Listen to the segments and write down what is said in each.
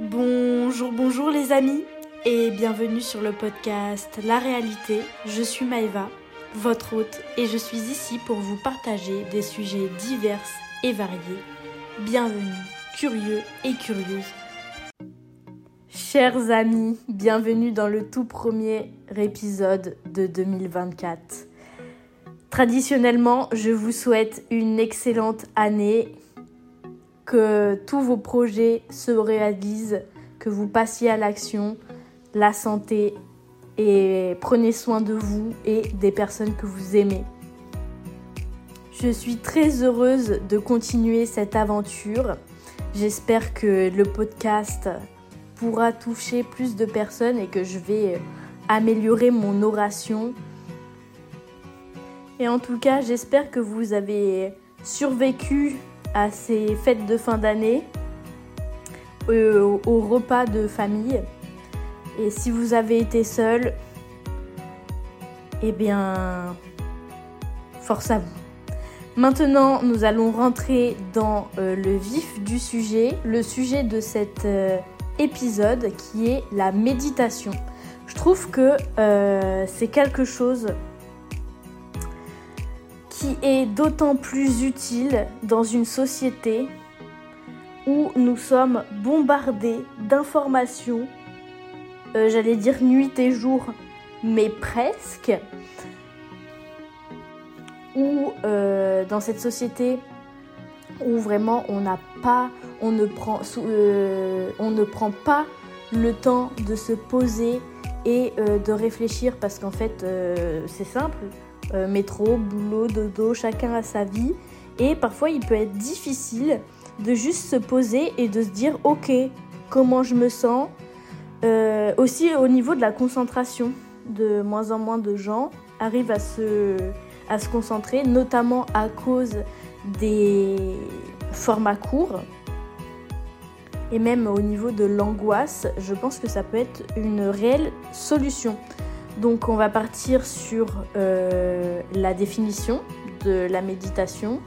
Bonjour, bonjour les amis et bienvenue sur le podcast La réalité. Je suis Maëva, votre hôte, et je suis ici pour vous partager des sujets divers et variés. Bienvenue, curieux et curieuses. Chers amis, bienvenue dans le tout premier épisode de 2024. Traditionnellement, je vous souhaite une excellente année, que tous vos projets se réalisent, que vous passiez à l'action, la santé et prenez soin de vous et des personnes que vous aimez. Je suis très heureuse de continuer cette aventure. J'espère que le podcast pourra toucher plus de personnes et que je vais améliorer mon oration et en tout cas, j'espère que vous avez survécu à ces fêtes de fin d'année, euh, au repas de famille. Et si vous avez été seul, eh bien, force à vous. Maintenant, nous allons rentrer dans euh, le vif du sujet, le sujet de cet euh, épisode qui est la méditation. Je trouve que c'est quelque chose qui est d'autant plus utile dans une société où nous sommes bombardés d'informations, euh, j'allais dire nuit et jour, mais presque, où euh, dans cette société où vraiment on n'a pas, on ne prend, euh, on ne prend pas le temps de se poser et de réfléchir parce qu'en fait c'est simple, euh, métro, boulot, dodo, chacun a sa vie. Et parfois, il peut être difficile de juste se poser et de se dire, ok, comment je me sens. Euh, aussi au niveau de la concentration, de moins en moins de gens arrivent à se, à se concentrer, notamment à cause des formats courts. Et même au niveau de l'angoisse, je pense que ça peut être une réelle solution. Donc on va partir sur euh, la définition de la méditation,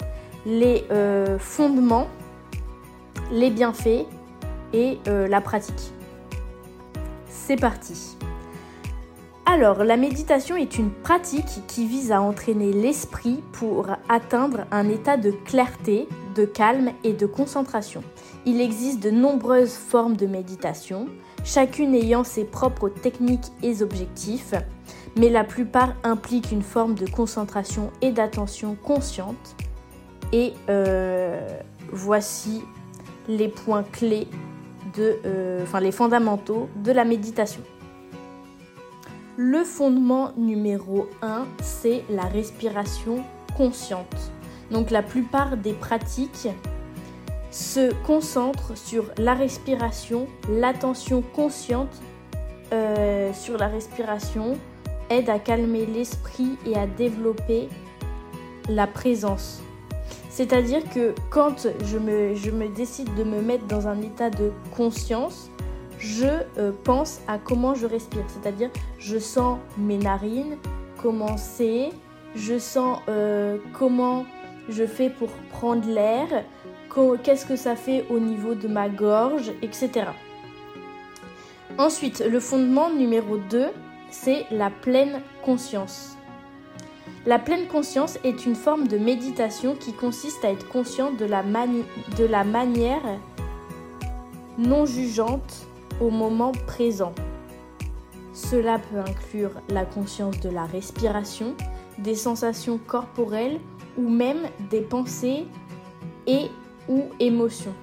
les euh, fondements, les bienfaits et euh, la pratique. C'est parti. Alors, la méditation est une pratique qui vise à entraîner l'esprit pour atteindre un état de clarté, de calme et de concentration. Il existe de nombreuses formes de méditation, chacune ayant ses propres techniques et objectifs, mais la plupart impliquent une forme de concentration et d'attention consciente. Et euh, voici les points clés, de, euh, enfin les fondamentaux de la méditation. Le fondement numéro 1, c'est la respiration consciente. Donc la plupart des pratiques se concentre sur la respiration, l'attention consciente euh, sur la respiration aide à calmer l'esprit et à développer la présence. C'est-à-dire que quand je me, décide de me mettre dans un état de conscience, je euh, pense à comment je respire. C'est-à-dire, je sens mes narines, comment c'est, je sens euh, comment je fais pour prendre l'air, qu'est-ce que ça fait au niveau de ma gorge, etc. Ensuite, le fondement numéro 2, c'est la pleine conscience. La pleine conscience est une forme de méditation qui consiste à être conscient de la, manière non jugeante au moment présent. Cela peut inclure la conscience de la respiration, des sensations corporelles ou même des pensées et ou émotion.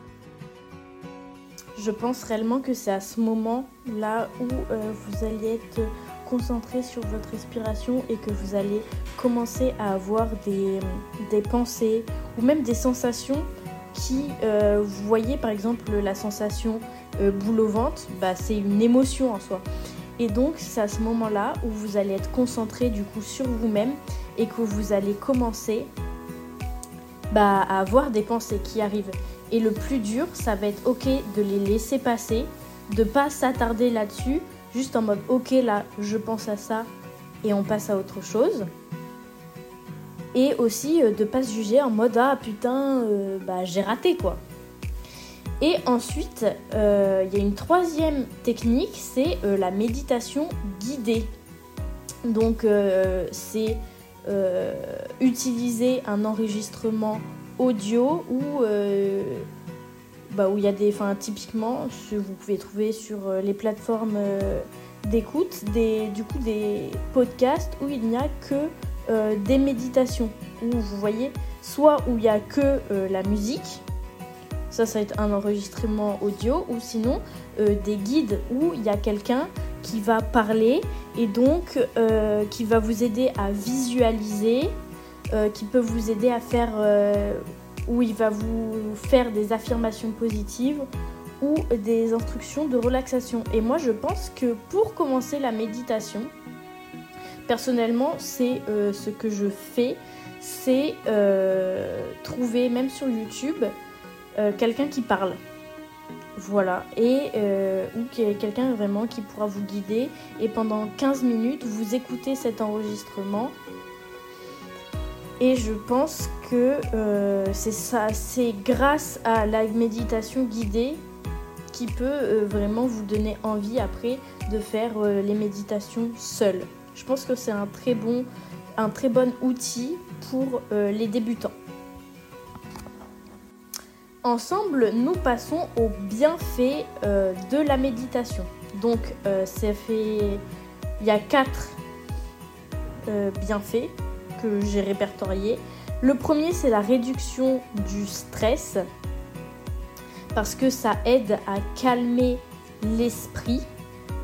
Je pense réellement que c'est à ce moment-là où euh, vous allez être concentré sur votre respiration et que vous allez commencer à avoir des, pensées ou même des sensations qui, euh, vous voyez par exemple la sensation euh, boule au ventre, bah, c'est une émotion en soi. Et donc c'est à ce moment-là où vous allez être concentré du coup sur vous-même et que vous allez commencer bah, à avoir des pensées qui arrivent. Et le plus dur, ça va être ok de les laisser passer, de pas s'attarder là-dessus, juste en mode ok là, je pense à ça et on passe à autre chose. Et aussi euh, de pas se juger en mode ah putain, euh, bah j'ai raté quoi. Et ensuite, il y a une troisième technique, c'est la méditation guidée. Donc, c'est utiliser un enregistrement audio ou bah, où il y a des, enfin typiquement, vous pouvez trouver sur euh, les plateformes euh, d'écoute, des, du coup des podcasts où il n'y a que euh, des méditations, où vous voyez, soit où il n'y a que la musique, ça ça va être un enregistrement audio, ou sinon des guides où il y a quelqu'un qui va parler et donc qui va vous aider à visualiser, qui peut vous aider à faire où il va vous faire des affirmations positives ou des instructions de relaxation. Et moi, je pense que pour commencer la méditation, personnellement, c'est euh, ce que je fais, c'est euh, trouver, même sur YouTube, euh, quelqu'un qui parle. Voilà, et ou quelqu'un vraiment qui pourra vous guider. Et pendant 15 minutes, vous écoutez cet enregistrement et je pense que euh, c'est grâce à la méditation guidée qui peut euh, vraiment vous donner envie après de faire euh, les méditations seules. Je pense que c'est un très bon outil pour les débutants. Ensemble, nous passons aux bienfaits de la méditation. Donc, ça fait, il y a quatre bienfaits j'ai répertorié. Le premier, c'est la réduction du stress parce que ça aide à calmer l'esprit,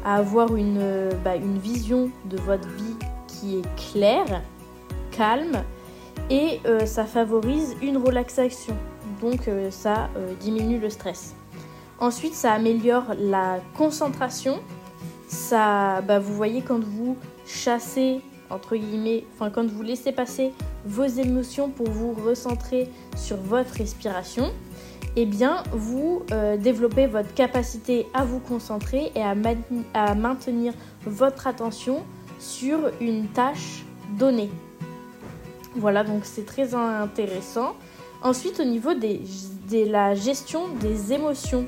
à avoir une, bah, vision de votre vie qui est claire, calme et euh, ça favorise une relaxation. Donc ça euh, diminue le stress. Ensuite, ça améliore la concentration. Ça, bah, vous voyez quand vous chassez entre guillemets, enfin quand vous laissez passer vos émotions pour vous recentrer sur votre respiration, eh bien vous euh, développez votre capacité à vous concentrer et à maintenir votre attention sur une tâche donnée. Voilà, donc c'est très intéressant. Ensuite, au niveau de la gestion des émotions,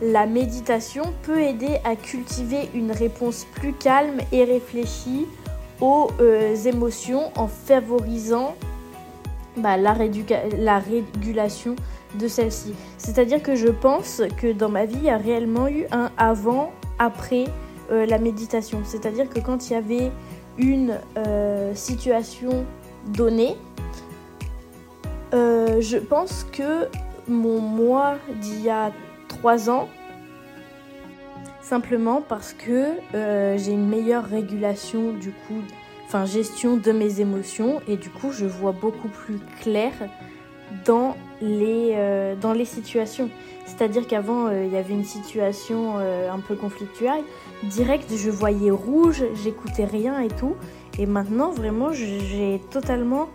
la méditation peut aider à cultiver une réponse plus calme et réfléchie aux euh, émotions en favorisant bah, la, régulation de celles-ci. C'est-à-dire que je pense que dans ma vie, il y a réellement eu un avant-après euh, la méditation. C'est-à-dire que quand il y avait une euh, situation donnée, je pense que mon moi d'il y a ans. Simplement parce que euh, j'ai une meilleure régulation du coup, enfin gestion de mes émotions et du coup je vois beaucoup plus clair dans les, euh, dans les situations. C'est-à-dire qu'avant euh, il y avait une situation un peu conflictuelle, direct je voyais rouge, j'écoutais rien et tout. Et maintenant vraiment j'ai totalement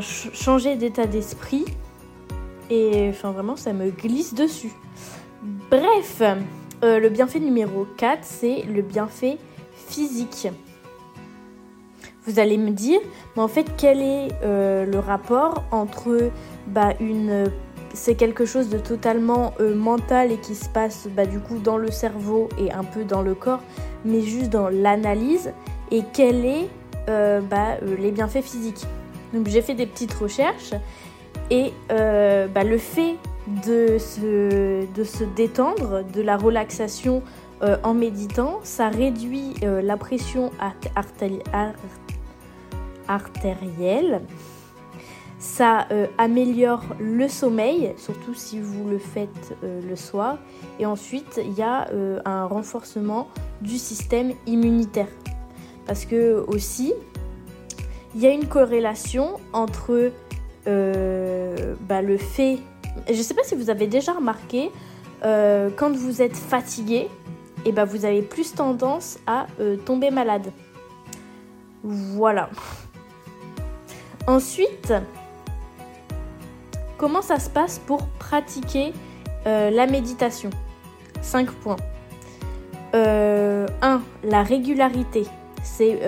changé d'état d'esprit et enfin vraiment ça me glisse dessus. Bref, euh, le bienfait numéro 4, c'est le bienfait physique. Vous allez me dire, mais en fait, quel est euh, le rapport entre bah, une c'est quelque chose de totalement euh, mental et qui se passe bah, du coup dans le cerveau et un peu dans le corps, mais juste dans l'analyse. Et quels est bah, les bienfaits physiques? Donc j'ai fait des petites recherches et bah, le fait de se, de se détendre, de la relaxation euh, en méditant. Ça réduit euh, la pression artérielle. Ça euh, améliore le sommeil, surtout si vous le faites le soir. Et ensuite, il y a un renforcement du système immunitaire. Parce que aussi, il y a une corrélation entre bah, le fait je ne sais pas si vous avez déjà remarqué, euh, quand vous êtes fatigué, et eh ben vous avez plus tendance à euh, tomber malade. Voilà. Ensuite, comment ça se passe pour pratiquer euh, la méditation? 5 points. 1. La régularité. C'est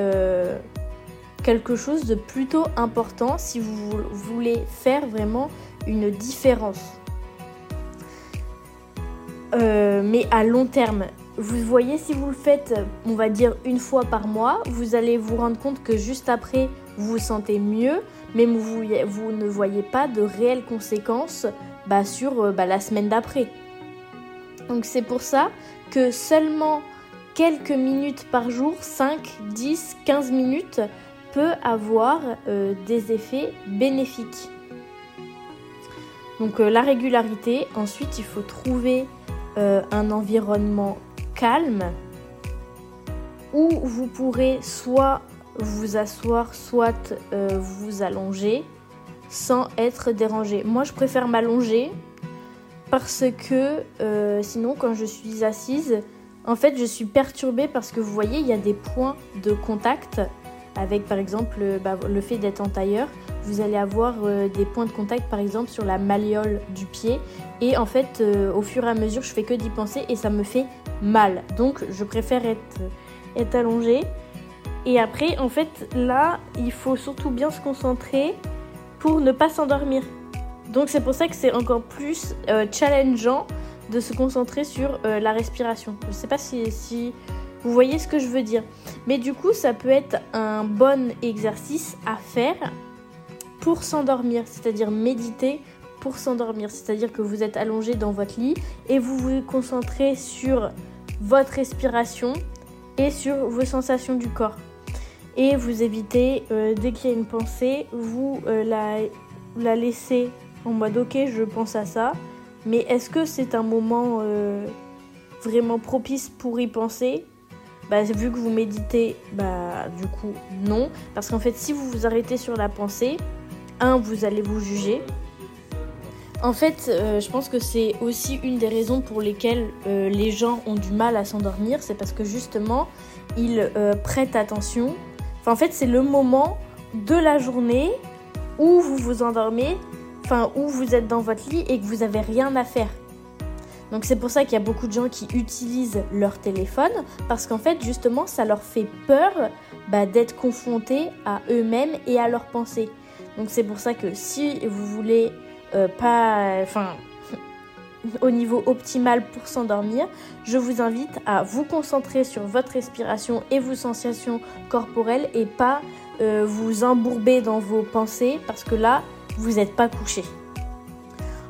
quelque chose de plutôt important si vous voulez faire vraiment une différence. mais à long terme. Vous voyez, si vous le faites, on va dire une fois par mois, vous allez vous rendre compte que juste après, vous vous sentez mieux, mais vous, ne voyez pas de réelles conséquences bah, sur bah, la semaine d'après. Donc c'est pour ça que seulement quelques minutes par jour, 5, 10, 15 minutes, peut avoir euh, des effets bénéfiques. Donc euh, la régularité, ensuite il faut trouver euh, un environnement calme où vous pourrez soit vous asseoir, soit vous allonger sans être dérangé. Moi je préfère m'allonger parce que sinon quand je suis assise, en fait, je suis perturbée parce que vous voyez, il y a des points de contact avec par exemple bah, le fait d'être en tailleur. Vous allez avoir euh, des points de contact par exemple sur la malléole du pied et en fait euh, au fur et à mesure je fais que d'y penser et ça me fait mal. Donc je préfère être, être allongée. Et après en fait là il faut surtout bien se concentrer pour ne pas s'endormir. Donc c'est pour ça que c'est encore plus euh, challengeant de se concentrer sur la respiration. Je ne sais pas si, vous voyez ce que je veux dire. Mais du coup, ça peut être un bon exercice à faire pour s'endormir, c'est-à-dire méditer pour s'endormir. C'est-à-dire que vous êtes allongé dans votre lit et vous vous concentrez sur votre respiration et sur vos sensations du corps. Et vous évitez, euh, dès qu'il y a une pensée, vous euh, la, la laissez en mode ok, je pense à ça mais est-ce que c'est un moment euh, vraiment propice pour y penser? Bah, Vu que vous méditez, bah, du coup, non. Parce qu'en fait, si vous vous arrêtez sur la pensée, un, vous allez vous juger. En fait, euh, je pense que c'est aussi une des raisons pour lesquelles euh, les gens ont du mal à s'endormir. C'est parce que justement, ils prêtent attention. Enfin, en fait, c'est le moment de la journée où vous vous endormez enfin où vous êtes dans votre lit et que vous avez rien à faire. Donc c'est pour ça qu'il y a beaucoup de gens qui utilisent leur téléphone parce qu'en fait justement ça leur fait peur bah, d'être confrontés à eux-mêmes et à leurs pensées. Donc c'est pour ça que si vous voulez euh, pas, enfin au niveau optimal pour s'endormir, je vous invite à vous concentrer sur votre respiration et vos sensations corporelles et pas euh, vous embourber dans vos pensées parce que là vous n'êtes pas couché.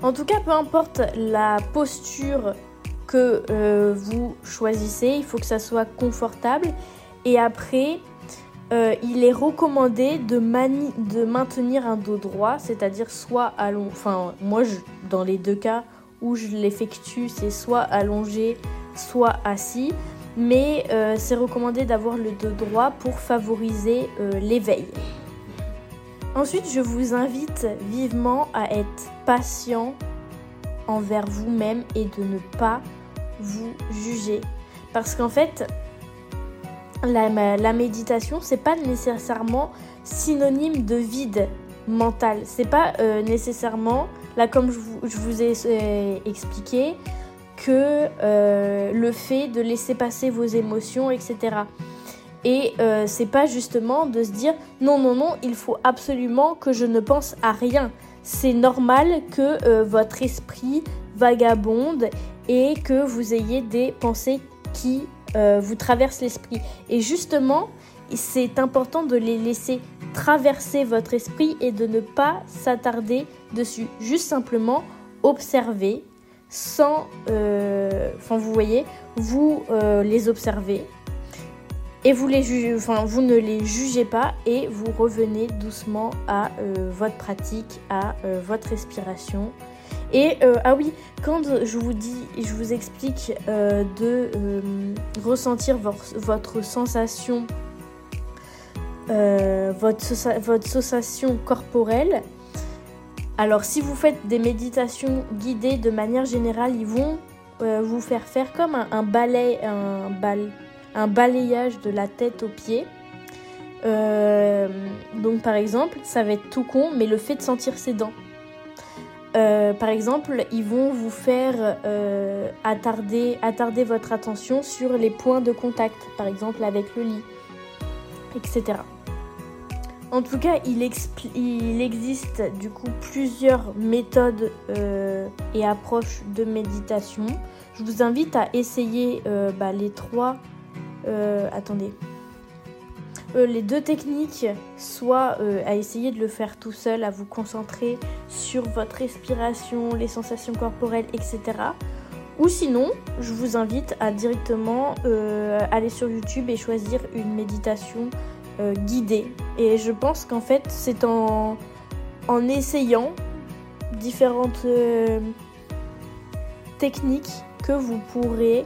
En tout cas, peu importe la posture que euh, vous choisissez, il faut que ça soit confortable. Et après, euh, il est recommandé de, maintenir un dos droit, c'est-à-dire soit allongé, enfin moi dans les deux cas où je l'effectue, c'est soit allongé, soit assis. Mais euh, c'est recommandé d'avoir le dos droit pour favoriser l'éveil. Ensuite, je vous invite vivement à être patient envers vous-même et de ne pas vous juger. Parce qu'en fait, la, la méditation, c'est pas nécessairement synonyme de vide mental. C'est pas euh, nécessairement, là comme je vous, ai euh, expliqué, que euh, le fait de laisser passer vos émotions, etc. Et euh, c'est pas justement de se dire non, non, non, il faut absolument que je ne pense à rien. C'est normal que euh, votre esprit vagabonde et que vous ayez des pensées qui euh, vous traversent l'esprit. Et justement, c'est important de les laisser traverser votre esprit et de ne pas s'attarder dessus. Juste simplement observer sans... Enfin, vous voyez, vous les observez et vous, les enfin, vous ne les jugez pas et vous revenez doucement à euh, votre pratique, à euh, votre respiration. Et euh, ah oui, quand je vous dis, je vous explique de ressentir votre, sensation, votre, votre sensation corporelle, alors si vous faites des méditations guidées de manière générale, ils vont vous faire faire comme un, un balai, un bal, un balayage de la tête aux pieds. Euh, donc par exemple, ça va être tout con, mais le fait de sentir ses dents. Euh, par exemple, ils vont vous faire euh, attarder, votre attention sur les points de contact, par exemple avec le lit, etc. En tout cas, il, existe du coup plusieurs méthodes et approches de méditation. Je vous invite à essayer bah, les trois. Euh, attendez. les deux techniques, soit à essayer de le faire tout seul, à vous concentrer sur votre respiration, les sensations corporelles, etc. Ou sinon, je vous invite à directement aller sur YouTube et choisir une méditation euh, guidée. Et je pense qu'en fait, c'est en, en essayant différentes euh, techniques que vous pourrez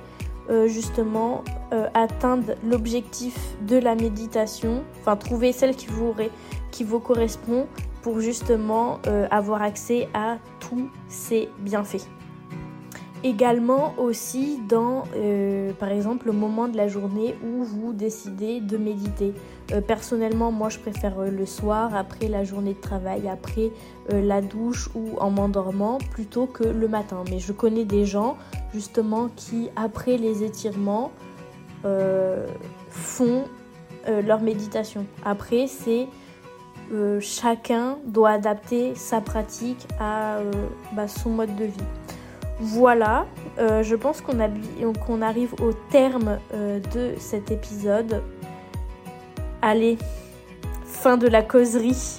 euh, atteindre l'objectif de la méditation, enfin trouver celle qui vous, correspond pour justement avoir accès à tous ces bienfaits. Également aussi dans, euh, par exemple, le moment de la journée où vous décidez de méditer. Euh, personnellement, moi, je préfère euh, le soir, après la journée de travail, après la douche ou en m'endormant, plutôt que le matin. Mais je connais des gens, justement, qui, après les étirements, font leur méditation. Après, c'est... chacun doit adapter sa pratique à bah, son mode de vie. Voilà, euh, je pense qu'on arrive au terme euh, de cet épisode. Allez, fin de la causerie.